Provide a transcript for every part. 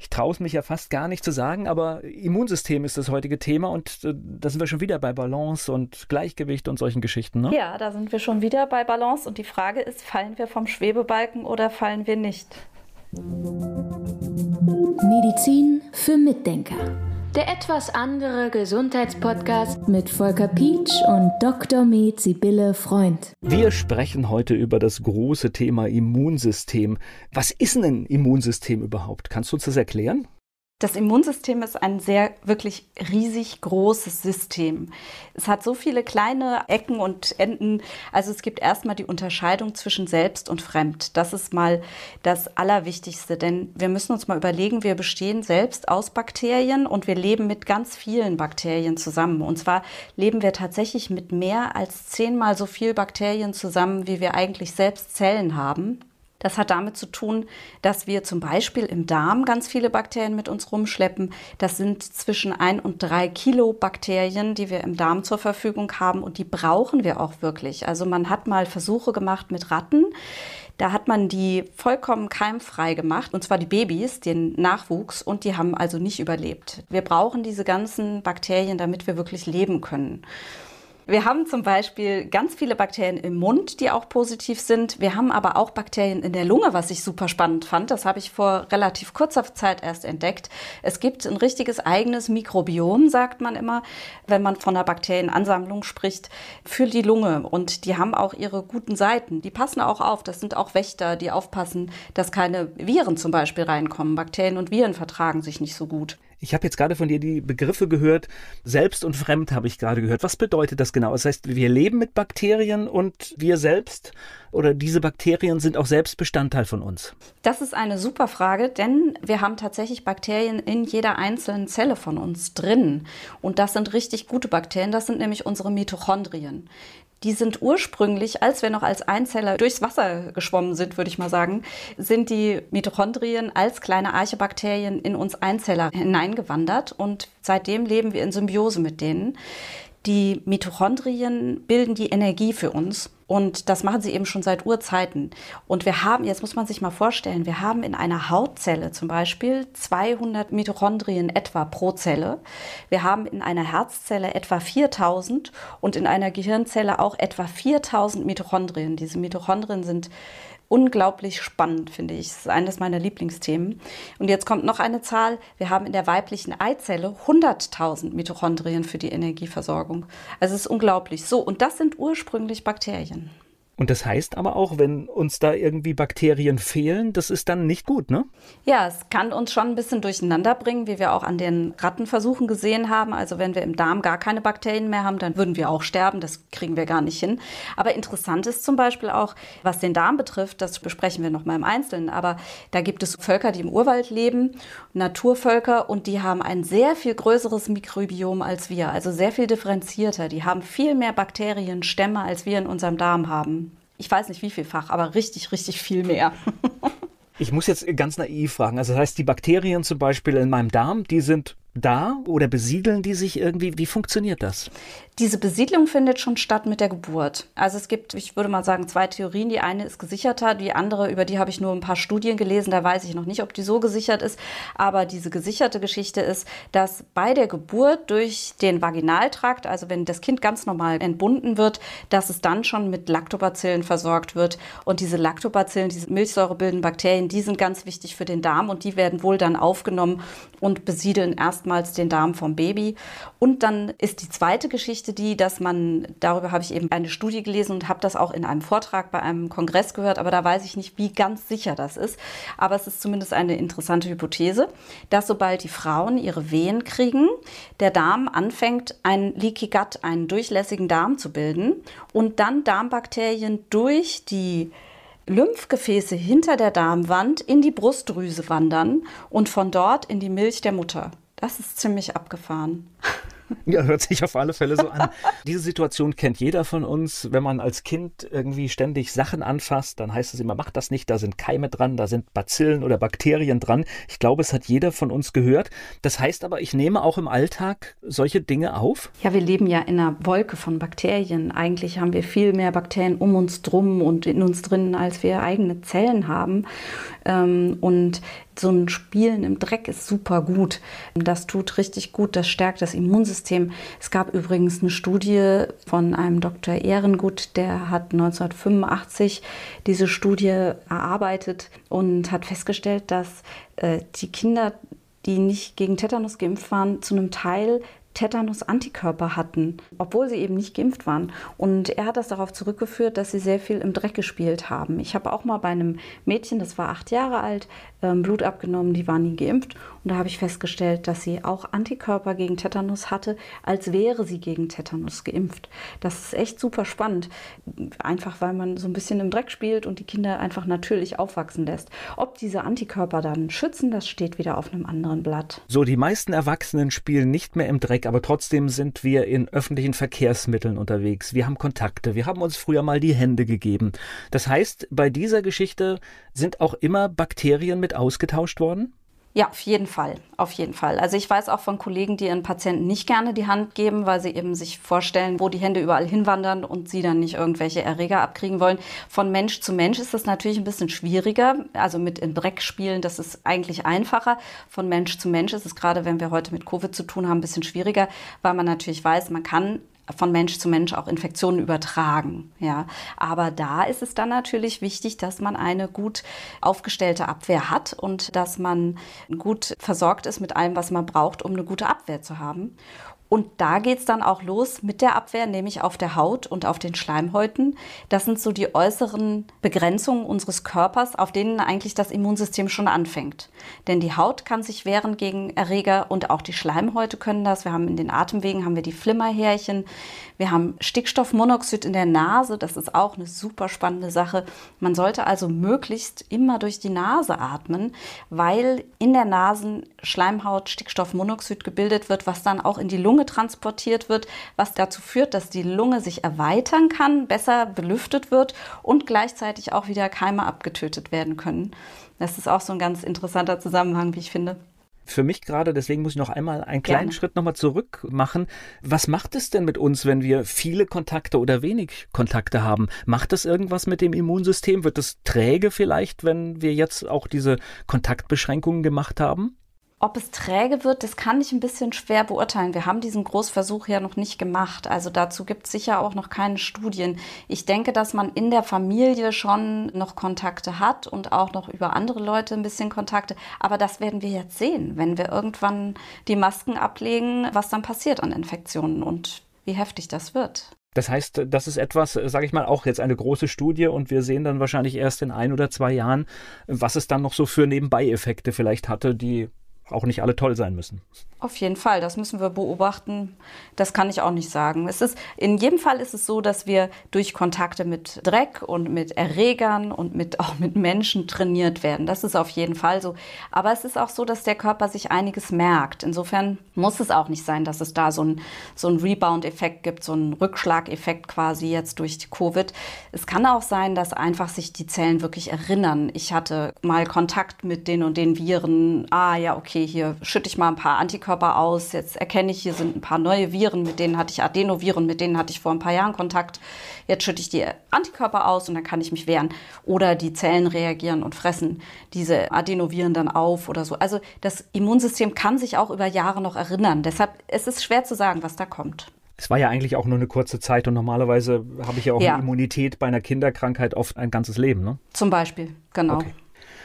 Ich traue es mich ja fast gar nicht zu sagen, aber Immunsystem ist das heutige Thema und äh, da sind wir schon wieder bei Balance und Gleichgewicht und solchen Geschichten. Ne? Ja, da sind wir schon wieder bei Balance und die Frage ist, fallen wir vom Schwebebalken oder fallen wir nicht? Medizin für Mitdenker. Der etwas andere Gesundheitspodcast mit Volker Pietsch und Dr. Med Sibylle Freund. Wir sprechen heute über das große Thema Immunsystem. Was ist denn ein Immunsystem überhaupt? Kannst du uns das erklären? Das Immunsystem ist ein sehr wirklich riesig großes System. Es hat so viele kleine Ecken und Enden. Also es gibt erstmal die Unterscheidung zwischen selbst und fremd. Das ist mal das Allerwichtigste, denn wir müssen uns mal überlegen, wir bestehen selbst aus Bakterien und wir leben mit ganz vielen Bakterien zusammen. Und zwar leben wir tatsächlich mit mehr als zehnmal so viel Bakterien zusammen, wie wir eigentlich selbst Zellen haben. Das hat damit zu tun, dass wir zum Beispiel im Darm ganz viele Bakterien mit uns rumschleppen. Das sind zwischen ein und drei Kilo Bakterien, die wir im Darm zur Verfügung haben und die brauchen wir auch wirklich. Also man hat mal Versuche gemacht mit Ratten. Da hat man die vollkommen keimfrei gemacht, und zwar die Babys, den Nachwuchs, und die haben also nicht überlebt. Wir brauchen diese ganzen Bakterien, damit wir wirklich leben können. Wir haben zum Beispiel ganz viele Bakterien im Mund, die auch positiv sind. Wir haben aber auch Bakterien in der Lunge, was ich super spannend fand. Das habe ich vor relativ kurzer Zeit erst entdeckt. Es gibt ein richtiges eigenes Mikrobiom, sagt man immer, wenn man von einer Bakterienansammlung spricht, für die Lunge. Und die haben auch ihre guten Seiten. Die passen auch auf. Das sind auch Wächter, die aufpassen, dass keine Viren zum Beispiel reinkommen. Bakterien und Viren vertragen sich nicht so gut. Ich habe jetzt gerade von dir die Begriffe gehört. Selbst und fremd habe ich gerade gehört. Was bedeutet das genau? Das heißt, wir leben mit Bakterien und wir selbst oder diese Bakterien sind auch selbst Bestandteil von uns? Das ist eine super Frage, denn wir haben tatsächlich Bakterien in jeder einzelnen Zelle von uns drin. Und das sind richtig gute Bakterien. Das sind nämlich unsere Mitochondrien. Die sind ursprünglich, als wir noch als Einzeller durchs Wasser geschwommen sind, würde ich mal sagen, sind die Mitochondrien als kleine Archebakterien in uns Einzeller hineingewandert und seitdem leben wir in Symbiose mit denen. Die Mitochondrien bilden die Energie für uns und das machen sie eben schon seit Urzeiten. Und wir haben, jetzt muss man sich mal vorstellen, wir haben in einer Hautzelle zum Beispiel 200 Mitochondrien etwa pro Zelle. Wir haben in einer Herzzelle etwa 4000 und in einer Gehirnzelle auch etwa 4000 Mitochondrien. Diese Mitochondrien sind unglaublich spannend, finde ich. Das ist eines meiner Lieblingsthemen. Und jetzt kommt noch eine Zahl. Wir haben in der weiblichen Eizelle 100.000 Mitochondrien für die Energieversorgung. Also es ist unglaublich. So, und das sind ursprünglich Bakterien. Und das heißt aber auch, wenn uns da irgendwie Bakterien fehlen, das ist dann nicht gut, ne? Ja, es kann uns schon ein bisschen durcheinander bringen, wie wir auch an den Rattenversuchen gesehen haben. Also wenn wir im Darm gar keine Bakterien mehr haben, dann würden wir auch sterben. Das kriegen wir gar nicht hin. Aber interessant ist zum Beispiel auch, was den Darm betrifft, das besprechen wir noch mal im Einzelnen. Aber da gibt es Völker, die im Urwald leben, Naturvölker, und die haben ein sehr viel größeres Mikrobiom als wir, also sehr viel differenzierter. Die haben viel mehr Bakterienstämme, als wir in unserem Darm haben ich weiß nicht wie vielfach, aber richtig, richtig viel mehr. ich muss jetzt ganz naiv fragen. Also das heißt, die Bakterien zum Beispiel in meinem Darm, die sind da oder besiedeln die sich irgendwie? Wie funktioniert das? Diese Besiedlung findet schon statt mit der Geburt. Also es gibt, ich würde mal sagen, zwei Theorien. Die eine ist gesicherter, die andere, über die habe ich nur ein paar Studien gelesen, da weiß ich noch nicht, ob die so gesichert ist. Aber diese gesicherte Geschichte ist, dass bei der Geburt durch den Vaginaltrakt, also wenn das Kind ganz normal entbunden wird, dass es dann schon mit Lactobacillen versorgt wird. Und diese Lactobacillen, diese milchsäurebildenden Bakterien, die sind ganz wichtig für den Darm und die werden wohl dann aufgenommen und besiedeln erstmals den Darm vom Baby. Und dann ist die zweite Geschichte, Geschichte die, dass man, darüber habe ich eben eine Studie gelesen und habe das auch in einem Vortrag bei einem Kongress gehört, aber da weiß ich nicht, wie ganz sicher das ist. Aber es ist zumindest eine interessante Hypothese, dass sobald die Frauen ihre Wehen kriegen, der Darm anfängt, einen Leaky Gut, einen durchlässigen Darm zu bilden und dann Darmbakterien durch die Lymphgefäße hinter der Darmwand in die Brustdrüse wandern und von dort in die Milch der Mutter. Das ist ziemlich abgefahren. Ja, hört sich auf alle Fälle so an. Diese Situation kennt jeder von uns. Wenn man als Kind irgendwie ständig Sachen anfasst, dann heißt es immer, mach das nicht, da sind Keime dran, da sind Bazillen oder Bakterien dran. Ich glaube, es hat jeder von uns gehört. Das heißt aber, ich nehme auch im Alltag solche Dinge auf? Ja, wir leben ja in einer Wolke von Bakterien. Eigentlich haben wir viel mehr Bakterien um uns drum und in uns drin, als wir eigene Zellen haben. Ähm, und so ein Spielen im Dreck ist super gut. Das tut richtig gut, das stärkt das Immunsystem. Es gab übrigens eine Studie von einem Dr. Ehrengut, der hat 1985 diese Studie erarbeitet und hat festgestellt, dass äh, die Kinder, die nicht gegen Tetanus geimpft waren, zu einem Teil Tetanus-Antikörper hatten, obwohl sie eben nicht geimpft waren. Und er hat das darauf zurückgeführt, dass sie sehr viel im Dreck gespielt haben. Ich habe auch mal bei einem Mädchen, das war acht Jahre alt, ähm, Blut abgenommen, die war nie geimpft. Und da habe ich festgestellt, dass sie auch Antikörper gegen Tetanus hatte, als wäre sie gegen Tetanus geimpft. Das ist echt super spannend. Einfach weil man so ein bisschen im Dreck spielt und die Kinder einfach natürlich aufwachsen lässt. Ob diese Antikörper dann schützen, das steht wieder auf einem anderen Blatt. So, die meisten Erwachsenen spielen nicht mehr im Dreck, aber trotzdem sind wir in öffentlichen Verkehrsmitteln unterwegs. Wir haben Kontakte. Wir haben uns früher mal die Hände gegeben. Das heißt, bei dieser Geschichte sind auch immer Bakterien mit ausgetauscht worden? Ja, auf jeden Fall, auf jeden Fall. Also ich weiß auch von Kollegen, die ihren Patienten nicht gerne die Hand geben, weil sie eben sich vorstellen, wo die Hände überall hinwandern und sie dann nicht irgendwelche Erreger abkriegen wollen. Von Mensch zu Mensch ist das natürlich ein bisschen schwieriger. Also mit in Dreck spielen, das ist eigentlich einfacher. Von Mensch zu Mensch ist es gerade, wenn wir heute mit Covid zu tun haben, ein bisschen schwieriger, weil man natürlich weiß, man kann von Mensch zu Mensch auch Infektionen übertragen. Ja. Aber da ist es dann natürlich wichtig, dass man eine gut aufgestellte Abwehr hat und dass man gut versorgt ist mit allem, was man braucht, um eine gute Abwehr zu haben. Und da geht es dann auch los mit der Abwehr, nämlich auf der Haut und auf den Schleimhäuten. Das sind so die äußeren Begrenzungen unseres Körpers, auf denen eigentlich das Immunsystem schon anfängt. Denn die Haut kann sich wehren gegen Erreger und auch die Schleimhäute können das. Wir haben in den Atemwegen haben wir die Flimmerhärchen. Wir haben Stickstoffmonoxid in der Nase. Das ist auch eine super spannende Sache. Man sollte also möglichst immer durch die Nase atmen, weil in der Nasenschleimhaut Stickstoffmonoxid gebildet wird, was dann auch in die Lunge Lunge transportiert wird, was dazu führt, dass die Lunge sich erweitern kann, besser belüftet wird und gleichzeitig auch wieder Keime abgetötet werden können. Das ist auch so ein ganz interessanter Zusammenhang, wie ich finde für mich gerade, deswegen muss ich noch einmal einen kleinen Gerne. Schritt nochmal zurück machen. Was macht es denn mit uns, wenn wir viele Kontakte oder wenig Kontakte haben? Macht das irgendwas mit dem Immunsystem? Wird es träge vielleicht, wenn wir jetzt auch diese Kontaktbeschränkungen gemacht haben? Ob es träge wird, das kann ich ein bisschen schwer beurteilen. Wir haben diesen Großversuch ja noch nicht gemacht. Also dazu gibt es sicher auch noch keine Studien. Ich denke, dass man in der Familie schon noch Kontakte hat und auch noch über andere Leute ein bisschen Kontakte. Aber das werden wir jetzt sehen, wenn wir irgendwann die Masken ablegen, was dann passiert an Infektionen und wie heftig das wird. Das heißt, das ist etwas, sage ich mal, auch jetzt eine große Studie und wir sehen dann wahrscheinlich erst in ein oder zwei Jahren, was es dann noch so für Nebenbeieffekte vielleicht hatte, die auch nicht alle toll sein müssen. Auf jeden Fall, das müssen wir beobachten. Das kann ich auch nicht sagen. Es ist, in jedem Fall ist es so, dass wir durch Kontakte mit Dreck und mit Erregern und mit, auch mit Menschen trainiert werden. Das ist auf jeden Fall so. Aber es ist auch so, dass der Körper sich einiges merkt. Insofern muss es auch nicht sein, dass es da so einen so Rebound-Effekt gibt, so einen Rückschlag-Effekt quasi jetzt durch Covid. Es kann auch sein, dass einfach sich die Zellen wirklich erinnern. Ich hatte mal Kontakt mit den und den Viren. Ah ja, okay, hier schütte ich mal ein paar Antikörper aus. Jetzt erkenne ich, hier sind ein paar neue Viren, mit denen hatte ich Adenoviren, mit denen hatte ich vor ein paar Jahren Kontakt. Jetzt schütte ich die Antikörper aus und dann kann ich mich wehren. Oder die Zellen reagieren und fressen diese Adenoviren dann auf oder so. Also das Immunsystem kann sich auch über Jahre noch erinnern. Deshalb ist es schwer zu sagen, was da kommt. Es war ja eigentlich auch nur eine kurze Zeit und normalerweise habe ich ja auch ja. eine Immunität bei einer Kinderkrankheit oft ein ganzes Leben, ne? Zum Beispiel, genau. Okay.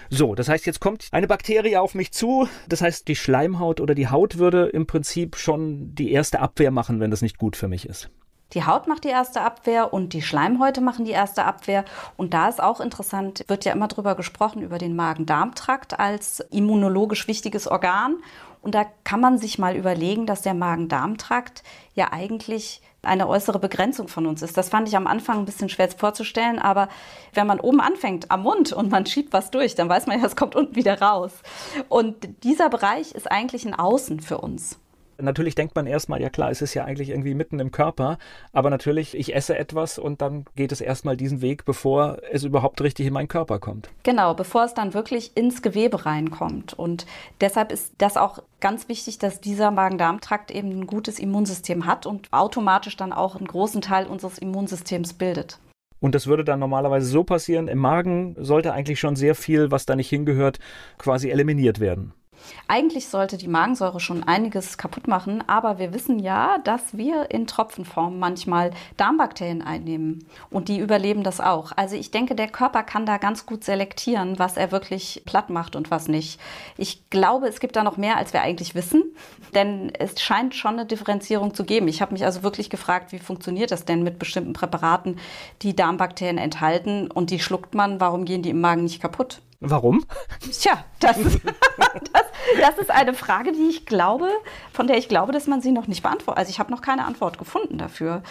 So, das heißt, jetzt kommt eine Bakterie auf mich zu. Das heißt, die Schleimhaut oder die Haut würde im Prinzip schon die erste Abwehr machen, wenn das nicht gut für mich ist. Die Haut macht die erste Abwehr und die Schleimhäute machen die erste Abwehr. Und da ist auch interessant, wird ja immer drüber gesprochen, über den Magen-Darm-Trakt als immunologisch wichtiges Organ. Und da kann man sich mal überlegen, dass der Magen-Darm-Trakt ja eigentlich eine äußere Begrenzung von uns ist. Das fand ich am Anfang ein bisschen schwer vorzustellen, aber wenn man oben anfängt am Mund und man schiebt was durch, dann weiß man ja, es kommt unten wieder raus. Und dieser Bereich ist eigentlich ein Außen für uns. Natürlich denkt man erstmal, ja klar, es ist ja eigentlich irgendwie mitten im Körper, aber natürlich, ich esse etwas und dann geht es erstmal diesen Weg, bevor es überhaupt richtig in meinen Körper kommt. Genau, bevor es dann wirklich ins Gewebe reinkommt. Und deshalb ist das auch ganz wichtig, dass dieser Magen-Darm-Trakt eben ein gutes Immunsystem hat und automatisch dann auch einen großen Teil unseres Immunsystems bildet. Und das würde dann normalerweise so passieren, im Magen sollte eigentlich schon sehr viel, was da nicht hingehört, quasi eliminiert werden. Eigentlich sollte die Magensäure schon einiges kaputt machen, aber wir wissen ja, dass wir in Tropfenform manchmal Darmbakterien einnehmen und die überleben das auch. Also ich denke, der Körper kann da ganz gut selektieren, was er wirklich platt macht und was nicht. Ich glaube, es gibt da noch mehr, als wir eigentlich wissen, denn es scheint schon eine Differenzierung zu geben. Ich habe mich also wirklich gefragt, wie funktioniert das denn mit bestimmten Präparaten, die Darmbakterien enthalten und die schluckt man, warum gehen die im Magen nicht kaputt? Warum? Tja, das, das, das, ist eine Frage, die ich glaube, von der ich glaube, dass man sie noch nicht beantwortet. Also ich habe noch keine Antwort gefunden dafür.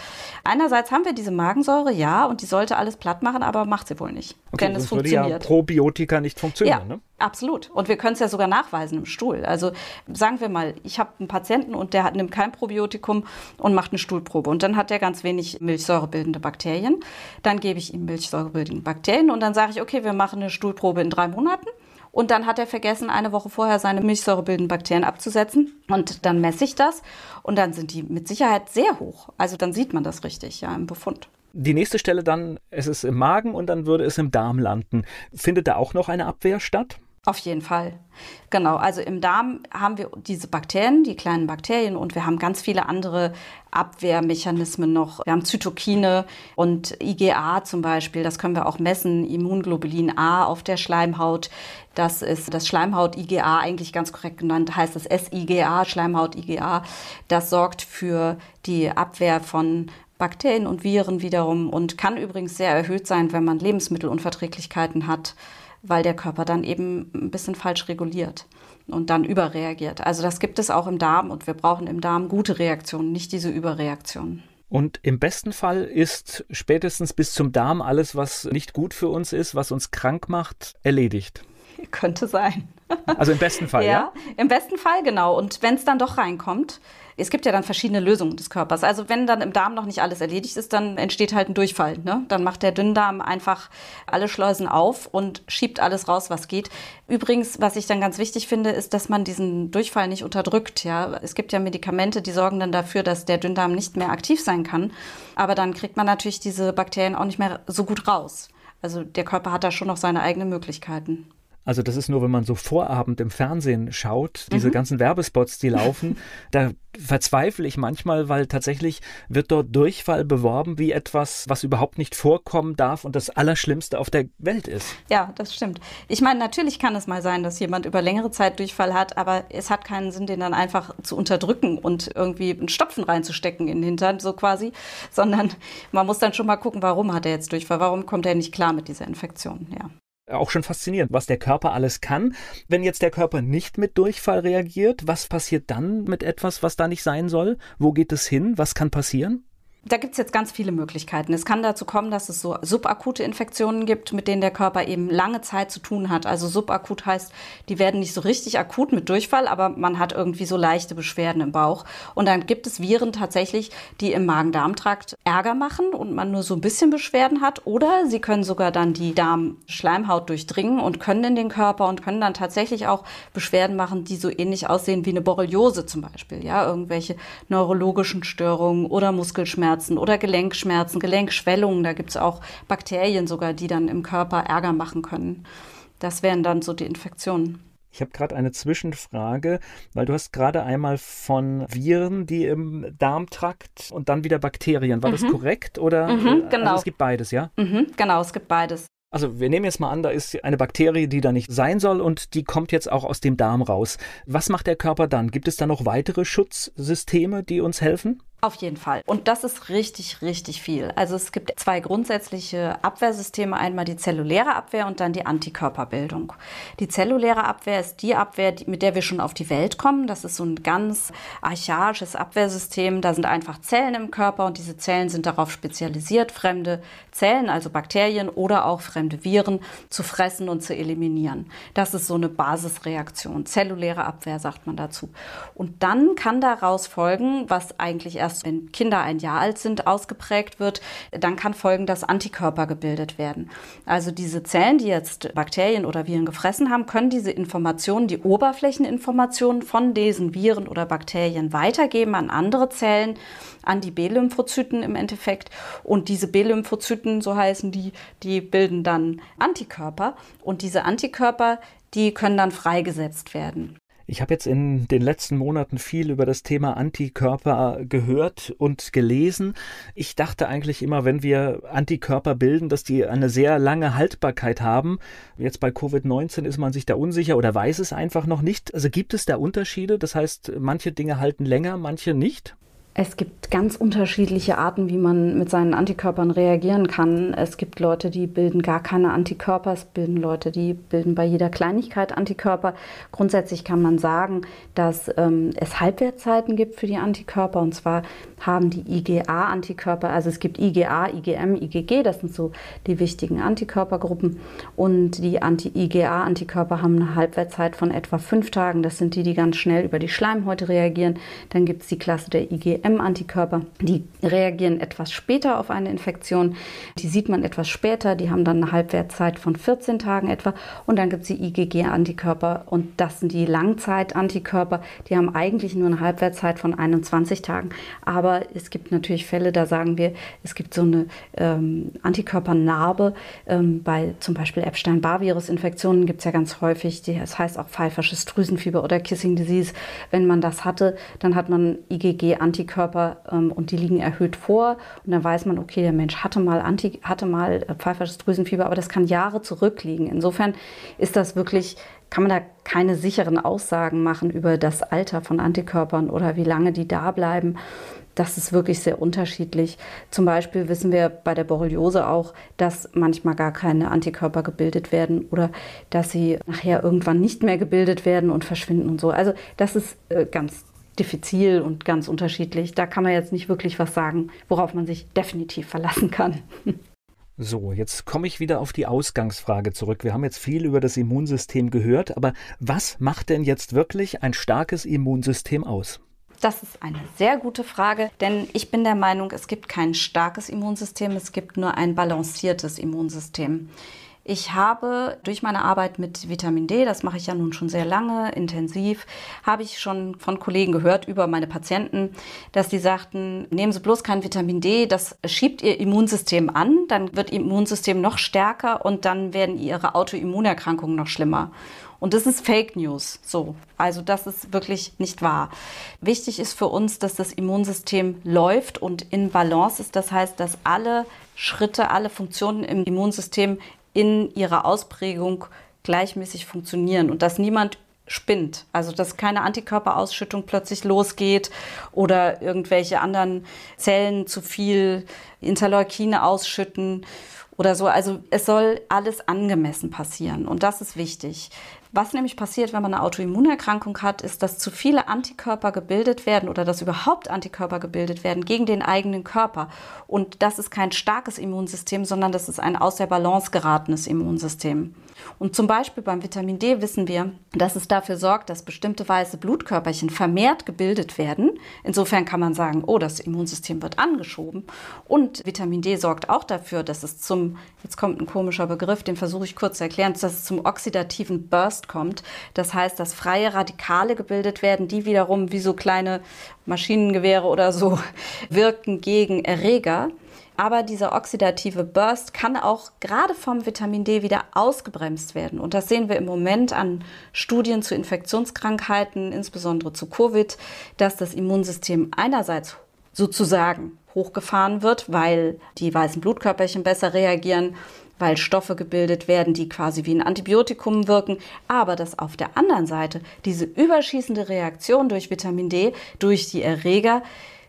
Einerseits haben wir diese Magensäure, ja, und die sollte alles platt machen, aber macht sie wohl nicht. Okay, denn es funktioniert. Würde ja Probiotika nicht funktionieren, ja, ne? Absolut. Und wir können es ja sogar nachweisen im Stuhl. Also sagen wir mal, ich habe einen Patienten und der hat, nimmt kein Probiotikum und macht eine Stuhlprobe. Und dann hat er ganz wenig milchsäurebildende Bakterien. Dann gebe ich ihm milchsäurebildende Bakterien und dann sage ich, okay, wir machen eine Stuhlprobe in drei Monaten. Und dann hat er vergessen, eine Woche vorher seine milchsäurebildenden Bakterien abzusetzen. Und dann messe ich das. Und dann sind die mit Sicherheit sehr hoch. Also dann sieht man das richtig, ja, im Befund. Die nächste Stelle dann, es ist im Magen und dann würde es im Darm landen. Findet da auch noch eine Abwehr statt? Auf jeden Fall. Genau. Also im Darm haben wir diese Bakterien, die kleinen Bakterien und wir haben ganz viele andere Abwehrmechanismen noch. Wir haben Zytokine und IgA zum Beispiel. Das können wir auch messen. Immunglobulin A auf der Schleimhaut. Das ist das Schleimhaut-IgA, eigentlich ganz korrekt genannt, heißt das SIgA, Schleimhaut-IgA. Das sorgt für die Abwehr von Bakterien und Viren wiederum und kann übrigens sehr erhöht sein, wenn man Lebensmittelunverträglichkeiten hat weil der Körper dann eben ein bisschen falsch reguliert und dann überreagiert. Also das gibt es auch im Darm und wir brauchen im Darm gute Reaktionen, nicht diese Überreaktionen. Und im besten Fall ist spätestens bis zum Darm alles, was nicht gut für uns ist, was uns krank macht, erledigt. Könnte sein. Also im besten Fall, ja? Ja, im besten Fall, genau. Und wenn es dann doch reinkommt, es gibt ja dann verschiedene Lösungen des Körpers. Also wenn dann im Darm noch nicht alles erledigt ist, dann entsteht halt ein Durchfall. Ne? Dann macht der Dünndarm einfach alle Schleusen auf und schiebt alles raus, was geht. Übrigens, was ich dann ganz wichtig finde, ist, dass man diesen Durchfall nicht unterdrückt. Ja? Es gibt ja Medikamente, die sorgen dann dafür, dass der Dünndarm nicht mehr aktiv sein kann. Aber dann kriegt man natürlich diese Bakterien auch nicht mehr so gut raus. Also der Körper hat da schon noch seine eigenen Möglichkeiten. Also das ist nur, wenn man so Vorabend im Fernsehen schaut, diese mhm. ganzen Werbespots, die laufen, da verzweifle ich manchmal, weil tatsächlich wird dort Durchfall beworben wie etwas, was überhaupt nicht vorkommen darf und das Allerschlimmste auf der Welt ist. Ja, das stimmt. Ich meine, natürlich kann es mal sein, dass jemand über längere Zeit Durchfall hat, aber es hat keinen Sinn, den dann einfach zu unterdrücken und irgendwie einen Stopfen reinzustecken in den Hintern, so quasi, sondern man muss dann schon mal gucken, warum hat er jetzt Durchfall, warum kommt er nicht klar mit dieser Infektion, ja auch schon faszinierend, was der Körper alles kann. Wenn jetzt der Körper nicht mit Durchfall reagiert, was passiert dann mit etwas, was da nicht sein soll? Wo geht es hin? Was kann passieren? Da gibt es jetzt ganz viele Möglichkeiten. Es kann dazu kommen, dass es so subakute Infektionen gibt, mit denen der Körper eben lange Zeit zu tun hat. Also subakut heißt, die werden nicht so richtig akut mit Durchfall, aber man hat irgendwie so leichte Beschwerden im Bauch. Und dann gibt es Viren tatsächlich, die im Magen-Darm-Trakt Ärger machen und man nur so ein bisschen Beschwerden hat. Oder sie können sogar dann die Darmschleimhaut durchdringen und können in den Körper und können dann tatsächlich auch Beschwerden machen, die so ähnlich aussehen wie eine Borreliose zum Beispiel. Ja, irgendwelche neurologischen Störungen oder Muskelschmerzen Rückenschmerzen oder Gelenkschmerzen, Gelenkschwellungen. Da gibt es auch Bakterien sogar, die dann im Körper Ärger machen können. Das wären dann so die Infektionen. Ich habe gerade eine Zwischenfrage, weil du hast gerade einmal von Viren, die im Darmtrakt und dann wieder Bakterien. War mhm. das korrekt oder? Mhm, also genau. Also es gibt beides, ja? Mhm, genau, es gibt beides. Also wir nehmen jetzt mal an, da ist eine Bakterie, die da nicht sein soll und die kommt jetzt auch aus dem Darm raus. Was macht der Körper dann? Gibt es da noch weitere Schutzsysteme, die uns helfen? Auf jeden Fall. Und das ist richtig, richtig viel. Also es gibt zwei grundsätzliche Abwehrsysteme. Einmal die zelluläre Abwehr und dann die Antikörperbildung. Die zelluläre Abwehr ist die Abwehr, mit der wir schon auf die Welt kommen. Das ist so ein ganz archaisches Abwehrsystem. Da sind einfach Zellen im Körper und diese Zellen sind darauf spezialisiert, fremde Zellen, also Bakterien oder auch fremde Viren zu fressen und zu eliminieren. Das ist so eine Basisreaktion. Zelluläre Abwehr sagt man dazu. Und dann kann daraus folgen, was eigentlich erst das, wenn Kinder ein Jahr alt sind, ausgeprägt wird, dann kann folgen, Antikörper gebildet werden. Also diese Zellen, die jetzt Bakterien oder Viren gefressen haben, können diese Informationen, die Oberflächeninformationen von diesen Viren oder Bakterien weitergeben an andere Zellen, an die B-Lymphozyten im Endeffekt. Und diese B-Lymphozyten, so heißen die, die bilden dann Antikörper. Und diese Antikörper, die können dann freigesetzt werden. Ich habe jetzt in den letzten Monaten viel über das Thema Antikörper gehört und gelesen. Ich dachte eigentlich immer, wenn wir Antikörper bilden, dass die eine sehr lange Haltbarkeit haben. Jetzt bei Covid-19 ist man sich da unsicher oder weiß es einfach noch nicht. Also gibt es da Unterschiede? Das heißt, manche Dinge halten länger, manche nicht? Es gibt ganz unterschiedliche Arten, wie man mit seinen Antikörpern reagieren kann. Es gibt Leute, die bilden gar keine Antikörper. Es bilden Leute, die bilden bei jeder Kleinigkeit Antikörper. Grundsätzlich kann man sagen, dass ähm, es Halbwertzeiten gibt für die Antikörper. Und zwar haben die IgA-Antikörper, also es gibt IgA, IgM, IgG, das sind so die wichtigen Antikörpergruppen. Und die Anti-IgA-Antikörper haben eine Halbwertzeit von etwa fünf Tagen. Das sind die, die ganz schnell über die Schleimhäute reagieren. Dann gibt es die Klasse der IgM-Antikörper. Die reagieren etwas später auf eine Infektion. Die sieht man etwas später. Die haben dann eine Halbwertzeit von 14 Tagen etwa. Und dann gibt es die IgG-Antikörper. Und das sind die Langzeit-Antikörper. Die haben eigentlich nur eine Halbwertzeit von 21 Tagen. Aber es gibt natürlich Fälle, da sagen wir, es gibt so eine ähm, Antikörpernarbe. Ähm, bei zum Beispiel Epstein-Barr-Virus-Infektionen gibt es ja ganz häufig, die, das heißt auch pfeifersches Drüsenfieber oder Kissing Disease. Wenn man das hatte, dann hat man IgG-Antikörper ähm, und die liegen erhöht vor. Und dann weiß man, okay, der Mensch hatte mal, Anti, hatte mal äh, pfeifersches Drüsenfieber, aber das kann Jahre zurückliegen. Insofern ist das wirklich kann man da keine sicheren Aussagen machen über das Alter von Antikörpern oder wie lange die da bleiben das ist wirklich sehr unterschiedlich. Zum Beispiel wissen wir bei der Borreliose auch, dass manchmal gar keine Antikörper gebildet werden oder dass sie nachher irgendwann nicht mehr gebildet werden und verschwinden und so. Also das ist äh, ganz diffizil und ganz unterschiedlich. Da kann man jetzt nicht wirklich was sagen, worauf man sich definitiv verlassen kann. So, jetzt komme ich wieder auf die Ausgangsfrage zurück. Wir haben jetzt viel über das Immunsystem gehört, aber was macht denn jetzt wirklich ein starkes Immunsystem aus? Das ist eine sehr gute Frage, denn ich bin der Meinung, es gibt kein starkes Immunsystem, es gibt nur ein balanciertes Immunsystem. Ich habe durch meine Arbeit mit Vitamin D, das mache ich ja nun schon sehr lange, intensiv, habe ich schon von Kollegen gehört über meine Patienten, dass die sagten, nehmen Sie bloß kein Vitamin D, das schiebt Ihr Immunsystem an, dann wird Ihr Immunsystem noch stärker und dann werden Ihre Autoimmunerkrankungen noch schlimmer. Und das ist Fake News. So. Also das ist wirklich nicht wahr. Wichtig ist für uns, dass das Immunsystem läuft und in Balance ist. Das heißt, dass alle Schritte, alle Funktionen im Immunsystem in ihrer Ausprägung gleichmäßig funktionieren und dass niemand spinnt. Also dass keine Antikörperausschüttung plötzlich losgeht oder irgendwelche anderen Zellen zu viel Interleukine ausschütten oder so. Also es soll alles angemessen passieren und das ist wichtig. Was nämlich passiert, wenn man eine Autoimmunerkrankung hat, ist, dass zu viele Antikörper gebildet werden oder dass überhaupt Antikörper gebildet werden gegen den eigenen Körper. Und das ist kein starkes Immunsystem, sondern das ist ein aus der Balance geratenes Immunsystem. Und zum Beispiel beim Vitamin D wissen wir, dass es dafür sorgt, dass bestimmte weiße Blutkörperchen vermehrt gebildet werden. Insofern kann man sagen, oh, das Immunsystem wird angeschoben. Und Vitamin D sorgt auch dafür, dass es zum, jetzt kommt ein komischer Begriff, den versuche ich kurz zu erklären, dass es zum oxidativen Burst kommt. Das heißt, dass freie Radikale gebildet werden, die wiederum wie so kleine Maschinengewehre oder so wirken gegen Erreger. Aber dieser oxidative Burst kann auch gerade vom Vitamin D wieder ausgebremst werden. Und das sehen wir im Moment an Studien zu Infektionskrankheiten, insbesondere zu Covid, dass das Immunsystem einerseits sozusagen hochgefahren wird, weil die weißen Blutkörperchen besser reagieren, weil Stoffe gebildet werden, die quasi wie ein Antibiotikum wirken, aber dass auf der anderen Seite diese überschießende Reaktion durch Vitamin D, durch die Erreger,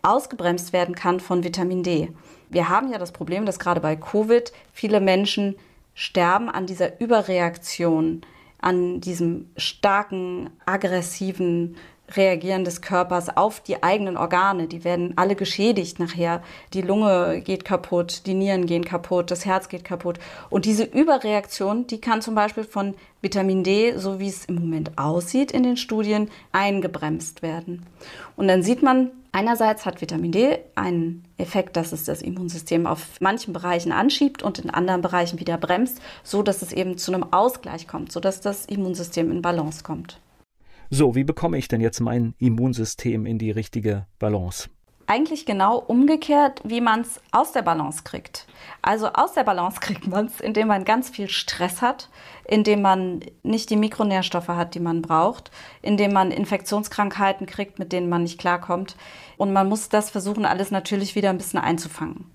ausgebremst werden kann von Vitamin D. Wir haben ja das Problem, dass gerade bei Covid viele Menschen sterben an dieser Überreaktion, an diesem starken, aggressiven Reagieren des Körpers auf die eigenen Organe. Die werden alle geschädigt nachher. Die Lunge geht kaputt, die Nieren gehen kaputt, das Herz geht kaputt. Und diese Überreaktion, die kann zum Beispiel von Vitamin D, so wie es im Moment aussieht in den Studien, eingebremst werden. Und dann sieht man, Einerseits hat Vitamin D einen Effekt, dass es das Immunsystem auf manchen Bereichen anschiebt und in anderen Bereichen wieder bremst, so dass es eben zu einem Ausgleich kommt, so dass das Immunsystem in Balance kommt. So, wie bekomme ich denn jetzt mein Immunsystem in die richtige Balance? eigentlich genau umgekehrt, wie man es aus der Balance kriegt. Also aus der Balance kriegt man es, indem man ganz viel Stress hat, indem man nicht die Mikronährstoffe hat, die man braucht, indem man Infektionskrankheiten kriegt, mit denen man nicht klarkommt. Und man muss das versuchen, alles natürlich wieder ein bisschen einzufangen.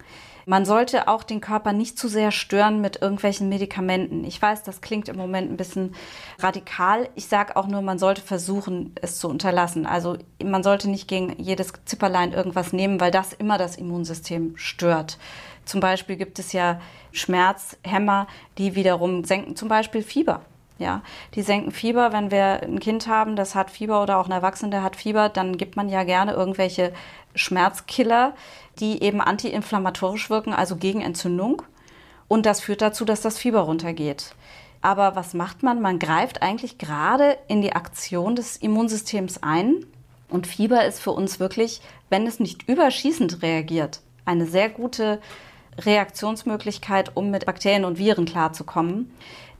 Man sollte auch den Körper nicht zu sehr stören mit irgendwelchen Medikamenten. Ich weiß, das klingt im Moment ein bisschen radikal. Ich sage auch nur, man sollte versuchen, es zu unterlassen. Also man sollte nicht gegen jedes Zipperlein irgendwas nehmen, weil das immer das Immunsystem stört. Zum Beispiel gibt es ja Schmerzhämmer, die wiederum senken zum Beispiel Fieber. Ja, die senken Fieber. Wenn wir ein Kind haben, das hat Fieber oder auch ein Erwachsener, hat Fieber, dann gibt man ja gerne irgendwelche Schmerzkiller, die eben antiinflammatorisch wirken, also gegen Entzündung. Und das führt dazu, dass das Fieber runtergeht. Aber was macht man? Man greift eigentlich gerade in die Aktion des Immunsystems ein. Und Fieber ist für uns wirklich, wenn es nicht überschießend reagiert, eine sehr gute Reaktionsmöglichkeit, um mit Bakterien und Viren klarzukommen.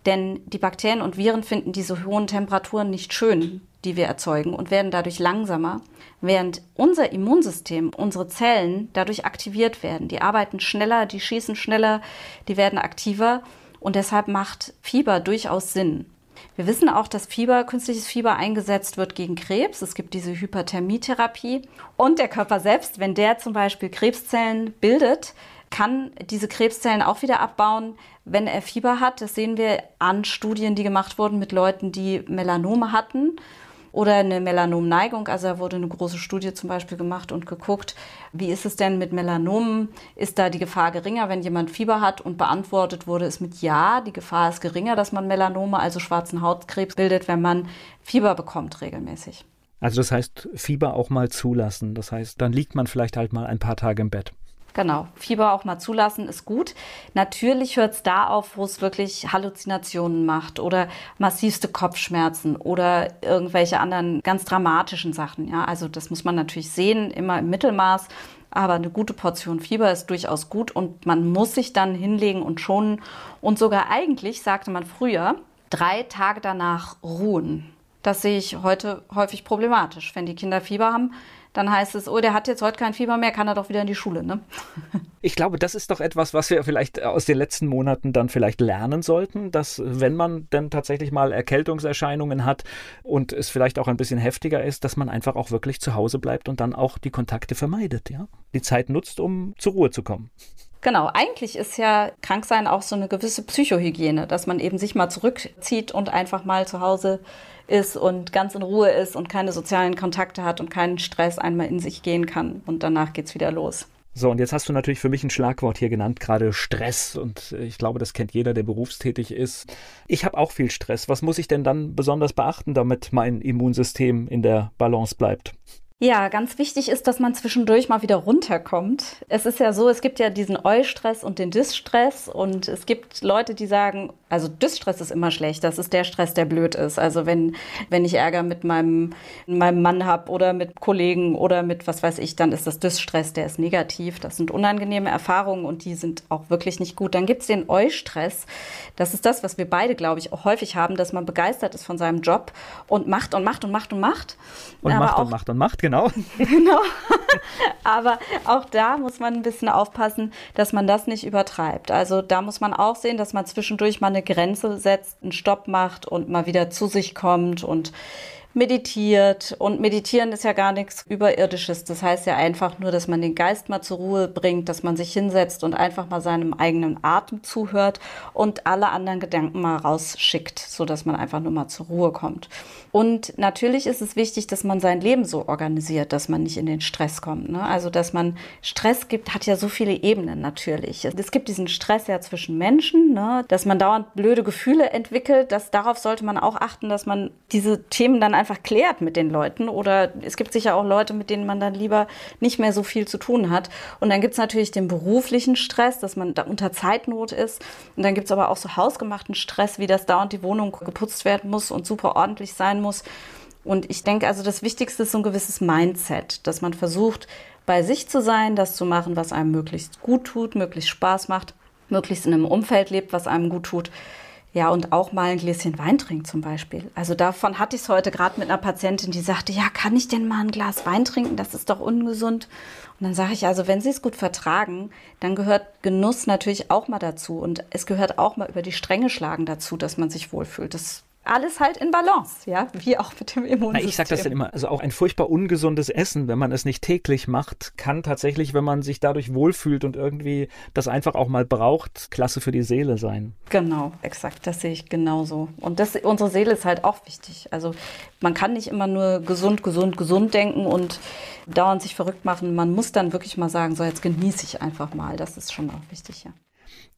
Denn die Bakterien und Viren finden diese hohen Temperaturen nicht schön, die wir erzeugen und werden dadurch langsamer, während unser Immunsystem, unsere Zellen dadurch aktiviert werden. Die arbeiten schneller, die schießen schneller, die werden aktiver und deshalb macht Fieber durchaus Sinn. Wir wissen auch, dass Fieber, künstliches Fieber eingesetzt wird gegen Krebs. Es gibt diese Hyperthermietherapie. Und der Körper selbst, wenn der zum Beispiel Krebszellen bildet, kann diese Krebszellen auch wieder abbauen, wenn er Fieber hat. Das sehen wir an Studien, die gemacht wurden mit Leuten, die Melanome hatten oder eine Melanomneigung. Also da wurde eine große Studie zum Beispiel gemacht und geguckt, wie ist es denn mit Melanomen? Ist da die Gefahr geringer, wenn jemand Fieber hat? Und beantwortet wurde es mit Ja, die Gefahr ist geringer, dass man Melanome, also schwarzen Hautkrebs, bildet, wenn man Fieber bekommt regelmäßig. Also das heißt, Fieber auch mal zulassen. Das heißt, dann liegt man vielleicht halt mal ein paar Tage im Bett. Genau, Fieber auch mal zulassen ist gut. Natürlich hört es da auf, wo es wirklich Halluzinationen macht oder massivste Kopfschmerzen oder irgendwelche anderen ganz dramatischen Sachen. Ja, also das muss man natürlich sehen, immer im Mittelmaß. Aber eine gute Portion Fieber ist durchaus gut und man muss sich dann hinlegen und schonen und sogar eigentlich, sagte man früher, drei Tage danach ruhen. Das sehe ich heute häufig problematisch. Wenn die Kinder Fieber haben, dann heißt es, oh, der hat jetzt heute kein Fieber mehr, kann er doch wieder in die Schule. Ne? Ich glaube, das ist doch etwas, was wir vielleicht aus den letzten Monaten dann vielleicht lernen sollten, dass wenn man dann tatsächlich mal Erkältungserscheinungen hat und es vielleicht auch ein bisschen heftiger ist, dass man einfach auch wirklich zu Hause bleibt und dann auch die Kontakte vermeidet, ja? Die Zeit nutzt, um zur Ruhe zu kommen. Genau, eigentlich ist ja Kranksein auch so eine gewisse Psychohygiene, dass man eben sich mal zurückzieht und einfach mal zu Hause ist und ganz in Ruhe ist und keine sozialen Kontakte hat und keinen Stress einmal in sich gehen kann und danach geht's wieder los. So, und jetzt hast du natürlich für mich ein Schlagwort hier genannt, gerade Stress. Und ich glaube, das kennt jeder, der berufstätig ist. Ich habe auch viel Stress. Was muss ich denn dann besonders beachten, damit mein Immunsystem in der Balance bleibt? Ja, ganz wichtig ist, dass man zwischendurch mal wieder runterkommt. Es ist ja so, es gibt ja diesen Eustress und den Distress und es gibt Leute, die sagen, also Distress ist immer schlecht. Das ist der Stress, der blöd ist. Also wenn, wenn ich Ärger mit meinem, meinem Mann habe oder mit Kollegen oder mit was weiß ich, dann ist das Distress, der ist negativ. Das sind unangenehme Erfahrungen und die sind auch wirklich nicht gut. Dann gibt's den Eustress. Das ist das, was wir beide, glaube ich, auch häufig haben, dass man begeistert ist von seinem Job und macht und macht und macht und macht. Und macht und macht und macht, genau. genau. Aber auch da muss man ein bisschen aufpassen, dass man das nicht übertreibt. Also da muss man auch sehen, dass man zwischendurch mal eine Grenze setzt, einen Stopp macht und mal wieder zu sich kommt und meditiert. Und meditieren ist ja gar nichts Überirdisches. Das heißt ja einfach nur, dass man den Geist mal zur Ruhe bringt, dass man sich hinsetzt und einfach mal seinem eigenen Atem zuhört und alle anderen Gedanken mal rausschickt, so dass man einfach nur mal zur Ruhe kommt. Und natürlich ist es wichtig, dass man sein Leben so organisiert, dass man nicht in den Stress kommt. Ne? Also, dass man Stress gibt, hat ja so viele Ebenen natürlich. Es gibt diesen Stress ja zwischen Menschen, ne? dass man dauernd blöde Gefühle entwickelt. Dass, darauf sollte man auch achten, dass man diese Themen dann einfach klärt mit den Leuten. Oder es gibt sicher auch Leute, mit denen man dann lieber nicht mehr so viel zu tun hat. Und dann gibt es natürlich den beruflichen Stress, dass man da unter Zeitnot ist. Und dann gibt es aber auch so hausgemachten Stress, wie das dauernd die Wohnung geputzt werden muss und super ordentlich sein muss. Und ich denke, also das Wichtigste ist so ein gewisses Mindset, dass man versucht, bei sich zu sein, das zu machen, was einem möglichst gut tut, möglichst Spaß macht, möglichst in einem Umfeld lebt, was einem gut tut. Ja, und auch mal ein Gläschen Wein trinken zum Beispiel. Also davon hatte ich es heute gerade mit einer Patientin, die sagte, ja, kann ich denn mal ein Glas Wein trinken? Das ist doch ungesund. Und dann sage ich, also wenn Sie es gut vertragen, dann gehört Genuss natürlich auch mal dazu. Und es gehört auch mal über die Stränge schlagen dazu, dass man sich wohlfühlt. Das alles halt in Balance, ja, wie auch mit dem Immunsystem. ich sage das dann immer, also auch ein furchtbar ungesundes Essen, wenn man es nicht täglich macht, kann tatsächlich, wenn man sich dadurch wohlfühlt und irgendwie das einfach auch mal braucht, klasse für die Seele sein. Genau, exakt, das sehe ich genauso. Und das, unsere Seele ist halt auch wichtig. Also man kann nicht immer nur gesund, gesund, gesund denken und dauernd sich verrückt machen. Man muss dann wirklich mal sagen, so jetzt genieße ich einfach mal. Das ist schon auch wichtig, ja.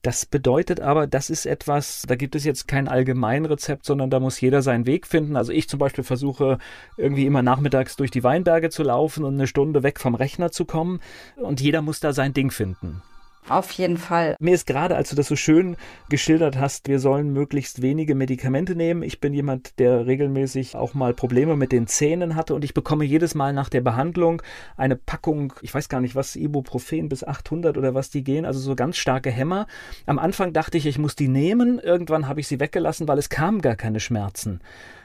Das bedeutet aber, das ist etwas, da gibt es jetzt kein Allgemeinrezept, sondern da muss jeder seinen Weg finden. Also ich zum Beispiel versuche irgendwie immer nachmittags durch die Weinberge zu laufen und eine Stunde weg vom Rechner zu kommen. Und jeder muss da sein Ding finden. Auf jeden Fall. Mir ist gerade, als du das so schön geschildert hast, wir sollen möglichst wenige Medikamente nehmen. Ich bin jemand, der regelmäßig auch mal Probleme mit den Zähnen hatte und ich bekomme jedes Mal nach der Behandlung eine Packung, ich weiß gar nicht was, Ibuprofen bis 800 oder was die gehen, also so ganz starke Hämmer. Am Anfang dachte ich, ich muss die nehmen. Irgendwann habe ich sie weggelassen, weil es kamen gar keine Schmerzen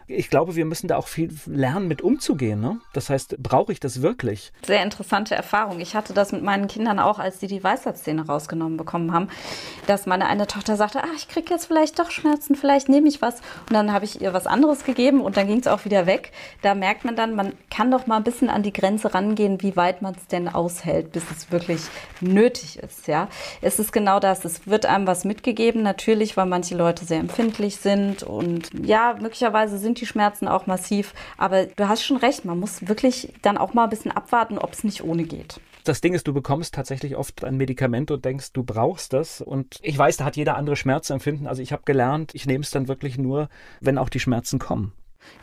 ich glaube, wir müssen da auch viel lernen, mit umzugehen. Ne? Das heißt, brauche ich das wirklich? Sehr interessante Erfahrung. Ich hatte das mit meinen Kindern auch, als sie die Weisheitszähne rausgenommen bekommen haben, dass meine eine Tochter sagte, ah, ich kriege jetzt vielleicht doch Schmerzen, vielleicht nehme ich was. Und dann habe ich ihr was anderes gegeben und dann ging es auch wieder weg. Da merkt man dann, man kann doch mal ein bisschen an die Grenze rangehen, wie weit man es denn aushält, bis es wirklich nötig ist. Ja, es ist genau das. Es wird einem was mitgegeben, natürlich, weil manche Leute sehr empfindlich sind und ja, möglicherweise sind die Schmerzen auch massiv. Aber du hast schon recht, man muss wirklich dann auch mal ein bisschen abwarten, ob es nicht ohne geht das Ding ist, du bekommst tatsächlich oft ein Medikament und denkst, du brauchst das. Und ich weiß, da hat jeder andere Schmerzempfinden. Also ich habe gelernt, ich nehme es dann wirklich nur, wenn auch die Schmerzen kommen.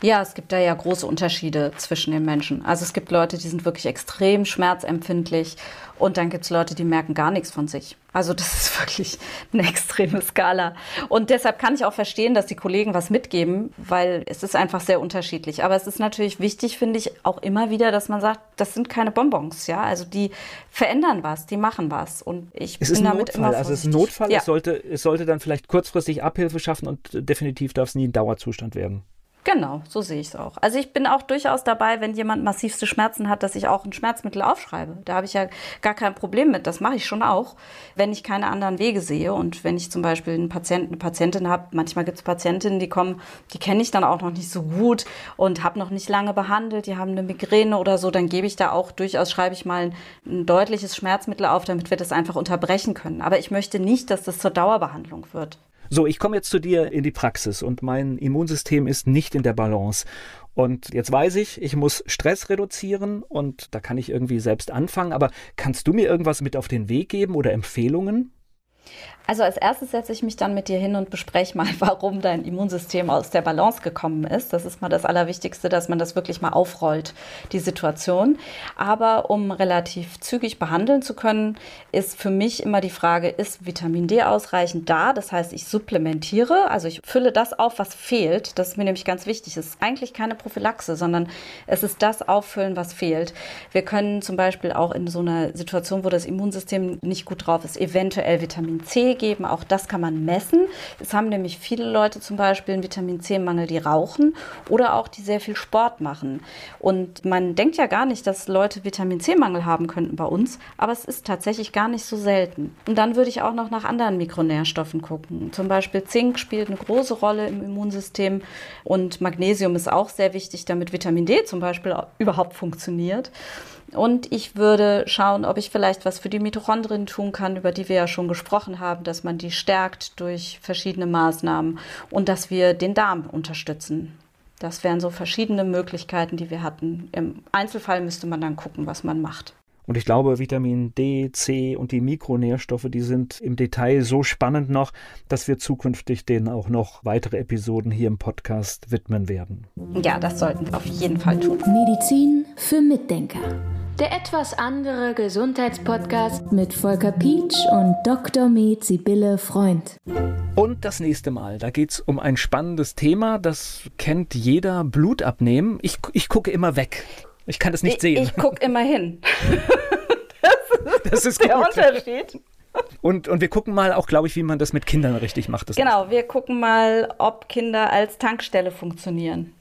Ja, es gibt da ja große Unterschiede zwischen den Menschen. Also es gibt Leute, die sind wirklich extrem schmerzempfindlich und dann gibt es Leute, die merken gar nichts von sich. Also das ist wirklich eine extreme Skala. Und deshalb kann ich auch verstehen, dass die Kollegen was mitgeben, weil es ist einfach sehr unterschiedlich. Aber es ist natürlich wichtig, finde ich, auch immer wieder, dass man sagt, das sind keine Bonbons, ja. Also die verändern was, die machen was. Und ich es bin damit Notfall. immer Also es ist ein Notfall, ja. es, sollte, es sollte dann vielleicht kurzfristig Abhilfe schaffen und definitiv darf es nie ein Dauerzustand werden. Genau, so sehe ich es auch. Also ich bin auch durchaus dabei, wenn jemand massivste Schmerzen hat, dass ich auch ein Schmerzmittel aufschreibe. Da habe ich ja gar kein Problem mit. Das mache ich schon auch, wenn ich keine anderen Wege sehe. Und wenn ich zum Beispiel einen Patienten, eine Patientin habe, manchmal gibt es Patientinnen, die kommen, die kenne ich dann auch noch nicht so gut und habe noch nicht lange behandelt, die haben eine Migräne oder so, dann gebe ich da auch durchaus, schreibe ich mal ein, ein deutliches Schmerzmittel auf, damit wir das einfach unterbrechen können. Aber ich möchte nicht, dass das zur Dauerbehandlung wird. So, ich komme jetzt zu dir in die Praxis und mein Immunsystem ist nicht in der Balance. Und jetzt weiß ich, ich muss Stress reduzieren und da kann ich irgendwie selbst anfangen. Aber kannst du mir irgendwas mit auf den Weg geben oder Empfehlungen? Also als erstes setze ich mich dann mit dir hin und bespreche mal, warum dein Immunsystem aus der Balance gekommen ist. Das ist mal das Allerwichtigste, dass man das wirklich mal aufrollt, die Situation. Aber um relativ zügig behandeln zu können, ist für mich immer die Frage, ist Vitamin D ausreichend da? Das heißt, ich supplementiere, also ich fülle das auf, was fehlt. Das ist mir nämlich ganz wichtig. Es ist eigentlich keine Prophylaxe, sondern es ist das Auffüllen, was fehlt. Wir können zum Beispiel auch in so einer Situation, wo das Immunsystem nicht gut drauf ist, eventuell Vitamin C geben. Auch das kann man messen. Es haben nämlich viele Leute zum Beispiel einen Vitamin C-Mangel, die rauchen oder auch die sehr viel Sport machen. Und man denkt ja gar nicht, dass Leute Vitamin C-Mangel haben könnten bei uns, aber es ist tatsächlich gar nicht so selten. Und dann würde ich auch noch nach anderen Mikronährstoffen gucken. Zum Beispiel Zink spielt eine große Rolle im Immunsystem und Magnesium ist auch sehr wichtig, damit Vitamin D zum Beispiel überhaupt funktioniert. Und ich würde schauen, ob ich vielleicht was für die Mitochondrien tun kann, über die wir ja schon gesprochen haben, dass man die stärkt durch verschiedene Maßnahmen und dass wir den Darm unterstützen. Das wären so verschiedene Möglichkeiten, die wir hatten. Im Einzelfall müsste man dann gucken, was man macht. Und ich glaube, Vitamin D, C und die Mikronährstoffe, die sind im Detail so spannend noch, dass wir zukünftig denen auch noch weitere Episoden hier im Podcast widmen werden. Ja, das sollten wir auf jeden Fall tun. Medizin für Mitdenker Der etwas andere Gesundheitspodcast mit Volker Pietsch und Dr. Med Sibylle Freund. Und das nächste Mal, da geht es um ein spannendes Thema, das kennt jeder, Blut abnehmen. Ich, ich gucke immer weg. Ich kann das nicht ich, sehen. Ich gucke immer hin. das, das ist der gut. Unterschied. Und, und wir gucken mal auch, glaube ich, wie man das mit Kindern richtig macht. Das genau, wir gucken mal, ob Kinder als Tankstelle funktionieren.